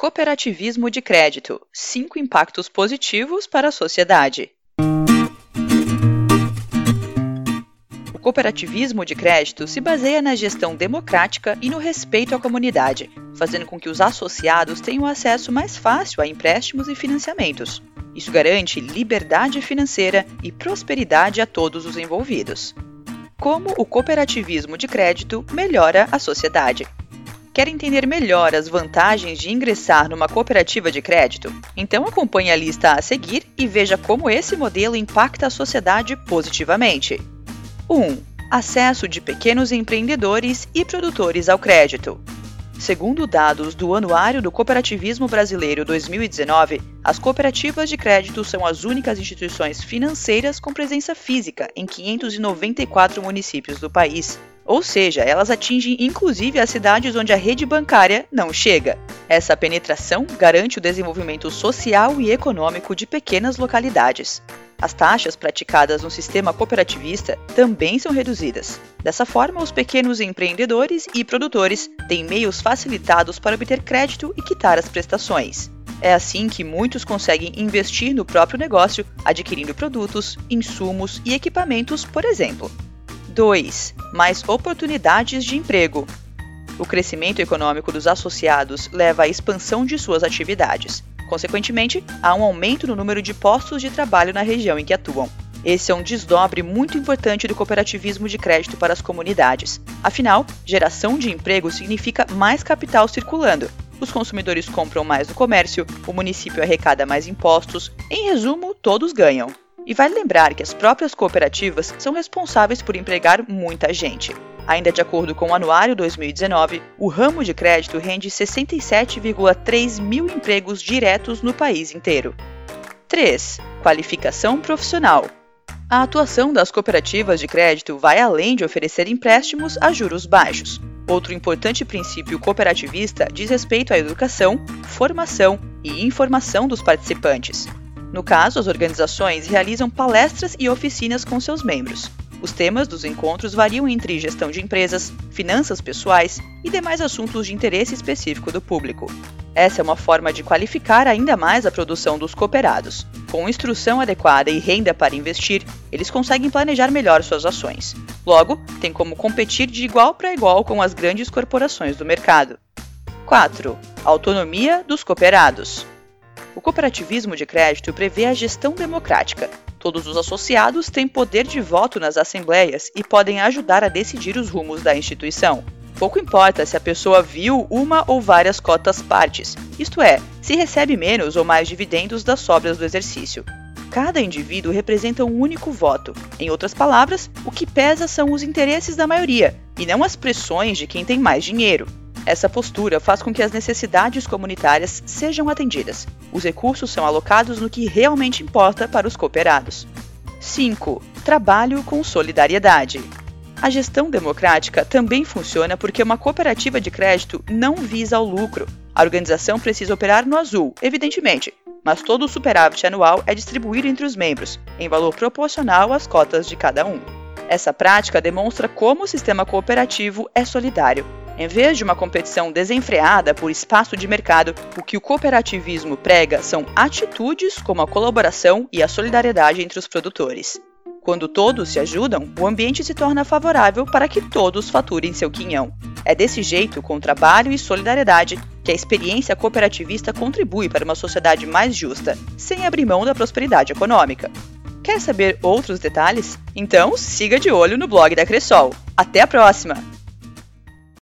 Cooperativismo de crédito: cinco impactos positivos para a sociedade. O cooperativismo de crédito se baseia na gestão democrática e no respeito à comunidade, fazendo com que os associados tenham acesso mais fácil a empréstimos e financiamentos. Isso garante liberdade financeira e prosperidade a todos os envolvidos. Como o cooperativismo de crédito melhora a sociedade? Quer entender melhor as vantagens de ingressar numa cooperativa de crédito? Então acompanhe a lista a seguir e veja como esse modelo impacta a sociedade positivamente. 1. Acesso de pequenos empreendedores e produtores ao crédito. Segundo dados do Anuário do Cooperativismo Brasileiro 2019, as cooperativas de crédito são as únicas instituições financeiras com presença física em 594 municípios do país. Ou seja, elas atingem inclusive as cidades onde a rede bancária não chega. Essa penetração garante o desenvolvimento social e econômico de pequenas localidades. As taxas praticadas no sistema cooperativista também são reduzidas. Dessa forma, os pequenos empreendedores e produtores têm meios facilitados para obter crédito e quitar as prestações. É assim que muitos conseguem investir no próprio negócio, adquirindo produtos, insumos e equipamentos, por exemplo. 2. Mais oportunidades de emprego. O crescimento econômico dos associados leva à expansão de suas atividades. Consequentemente, há um aumento no número de postos de trabalho na região em que atuam. Esse é um desdobre muito importante do cooperativismo de crédito para as comunidades. Afinal, geração de emprego significa mais capital circulando. Os consumidores compram mais no comércio, o município arrecada mais impostos, em resumo, todos ganham. E vale lembrar que as próprias cooperativas são responsáveis por empregar muita gente. Ainda de acordo com o Anuário 2019, o ramo de crédito rende 67,3 mil empregos diretos no país inteiro. 3. Qualificação profissional. A atuação das cooperativas de crédito vai além de oferecer empréstimos a juros baixos. Outro importante princípio cooperativista diz respeito à educação, formação e informação dos participantes. No caso, as organizações realizam palestras e oficinas com seus membros. Os temas dos encontros variam entre gestão de empresas, finanças pessoais e demais assuntos de interesse específico do público. Essa é uma forma de qualificar ainda mais a produção dos cooperados. Com instrução adequada e renda para investir, eles conseguem planejar melhor suas ações. Logo, tem como competir de igual para igual com as grandes corporações do mercado. 4. Autonomia dos cooperados. O cooperativismo de crédito prevê a gestão democrática, Todos os associados têm poder de voto nas assembleias e podem ajudar a decidir os rumos da instituição. Pouco importa se a pessoa viu uma ou várias cotas partes, isto é, se recebe menos ou mais dividendos das sobras do exercício. Cada indivíduo representa um único voto. Em outras palavras, o que pesa são os interesses da maioria, e não as pressões de quem tem mais dinheiro. Essa postura faz com que as necessidades comunitárias sejam atendidas. Os recursos são alocados no que realmente importa para os cooperados. 5. Trabalho com solidariedade. A gestão democrática também funciona porque uma cooperativa de crédito não visa o lucro. A organização precisa operar no azul, evidentemente, mas todo o superávit anual é distribuído entre os membros, em valor proporcional às cotas de cada um. Essa prática demonstra como o sistema cooperativo é solidário em vez de uma competição desenfreada por espaço de mercado, o que o cooperativismo prega são atitudes como a colaboração e a solidariedade entre os produtores. Quando todos se ajudam, o ambiente se torna favorável para que todos faturem seu quinhão. É desse jeito, com trabalho e solidariedade, que a experiência cooperativista contribui para uma sociedade mais justa, sem abrir mão da prosperidade econômica. Quer saber outros detalhes? Então siga de olho no blog da Cressol. Até a próxima!